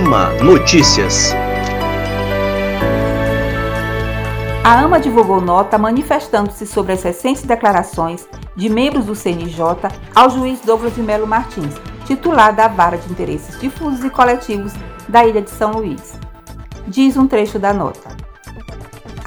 AMA Notícias. A AMA divulgou nota manifestando-se sobre as recentes declarações de membros do CNJ ao juiz Douglas de Melo Martins, titular da Vara de Interesses Difusos e Coletivos da Ilha de São Luís. Diz um trecho da nota.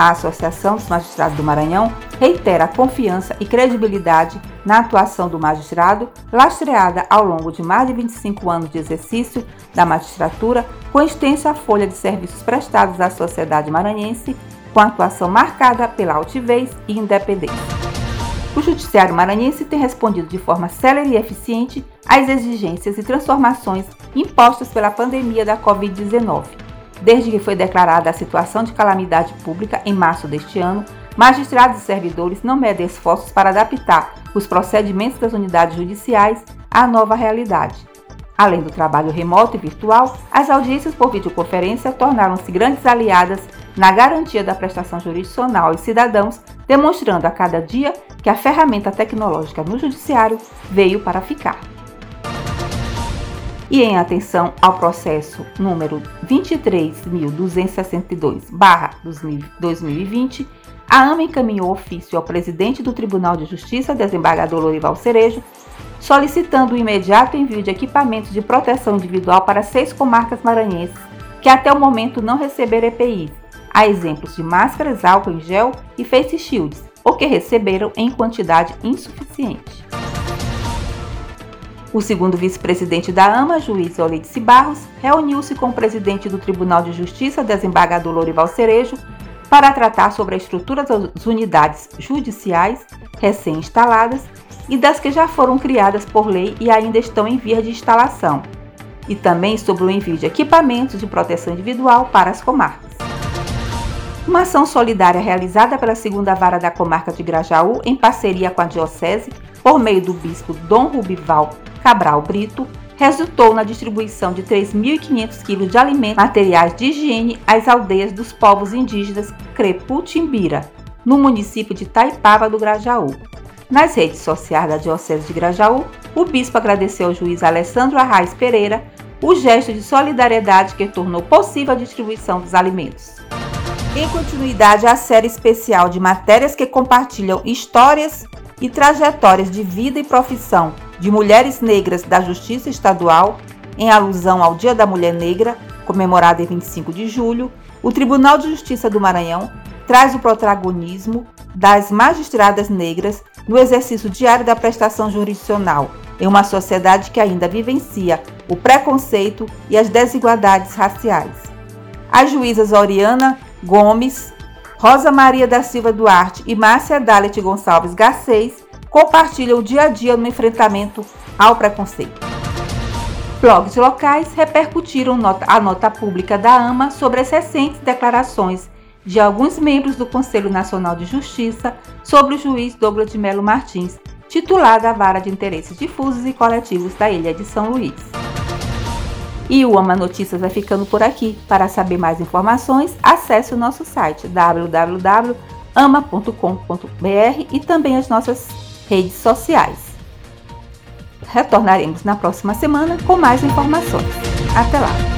A Associação dos Magistrados do Maranhão reitera a confiança e credibilidade na atuação do magistrado, lastreada ao longo de mais de 25 anos de exercício da magistratura, com extensa folha de serviços prestados à sociedade maranhense, com atuação marcada pela altivez e independência. O Judiciário Maranhense tem respondido de forma célere e eficiente às exigências e transformações impostas pela pandemia da Covid-19. Desde que foi declarada a situação de calamidade pública em março deste ano, magistrados e servidores não medem esforços para adaptar os procedimentos das unidades judiciais à nova realidade. Além do trabalho remoto e virtual, as audiências por videoconferência tornaram-se grandes aliadas na garantia da prestação jurisdicional aos cidadãos, demonstrando a cada dia que a ferramenta tecnológica no Judiciário veio para ficar. E em atenção ao processo número 23.262-2020, a AMA encaminhou ofício ao presidente do Tribunal de Justiça, desembargador Lorival Cerejo, solicitando o imediato envio de equipamentos de proteção individual para seis comarcas maranhenses que até o momento não receberam EPIs, a exemplos de máscaras, álcool em gel e face shields, ou que receberam em quantidade insuficiente. O segundo vice-presidente da AMA, juiz Olidice Barros, reuniu-se com o presidente do Tribunal de Justiça, desembargador Lorival Cerejo, para tratar sobre a estrutura das unidades judiciais recém-instaladas e das que já foram criadas por lei e ainda estão em via de instalação, e também sobre o envio de equipamentos de proteção individual para as comarcas. Uma ação solidária realizada pela segunda vara da comarca de Grajaú, em parceria com a Diocese, por meio do bispo Dom Rubival Cabral Brito, resultou na distribuição de 3.500 quilos de alimentos materiais de higiene às aldeias dos povos indígenas Creputimbira, no município de Taipava do Grajaú. Nas redes sociais da Diocese de Grajaú, o bispo agradeceu ao juiz Alessandro Arraes Pereira o gesto de solidariedade que tornou possível a distribuição dos alimentos. Em continuidade à série especial de matérias que compartilham histórias e trajetórias de vida e profissão de mulheres negras da Justiça Estadual, em alusão ao Dia da Mulher Negra, comemorado em 25 de julho, o Tribunal de Justiça do Maranhão traz o protagonismo das magistradas negras no exercício diário da prestação jurisdicional em uma sociedade que ainda vivencia o preconceito e as desigualdades raciais. As juízas Oriana Gomes, Rosa Maria da Silva Duarte e Márcia Dalet Gonçalves Garcês compartilham o dia a dia no enfrentamento ao preconceito. Blogs locais repercutiram a nota pública da AMA sobre as recentes declarações de alguns membros do Conselho Nacional de Justiça sobre o juiz Douglas de Melo Martins, titular da Vara de Interesses Difusos e Coletivos da Ilha de São Luís. E o Ama Notícias vai ficando por aqui. Para saber mais informações, acesse o nosso site www.ama.com.br e também as nossas redes sociais. Retornaremos na próxima semana com mais informações. Até lá!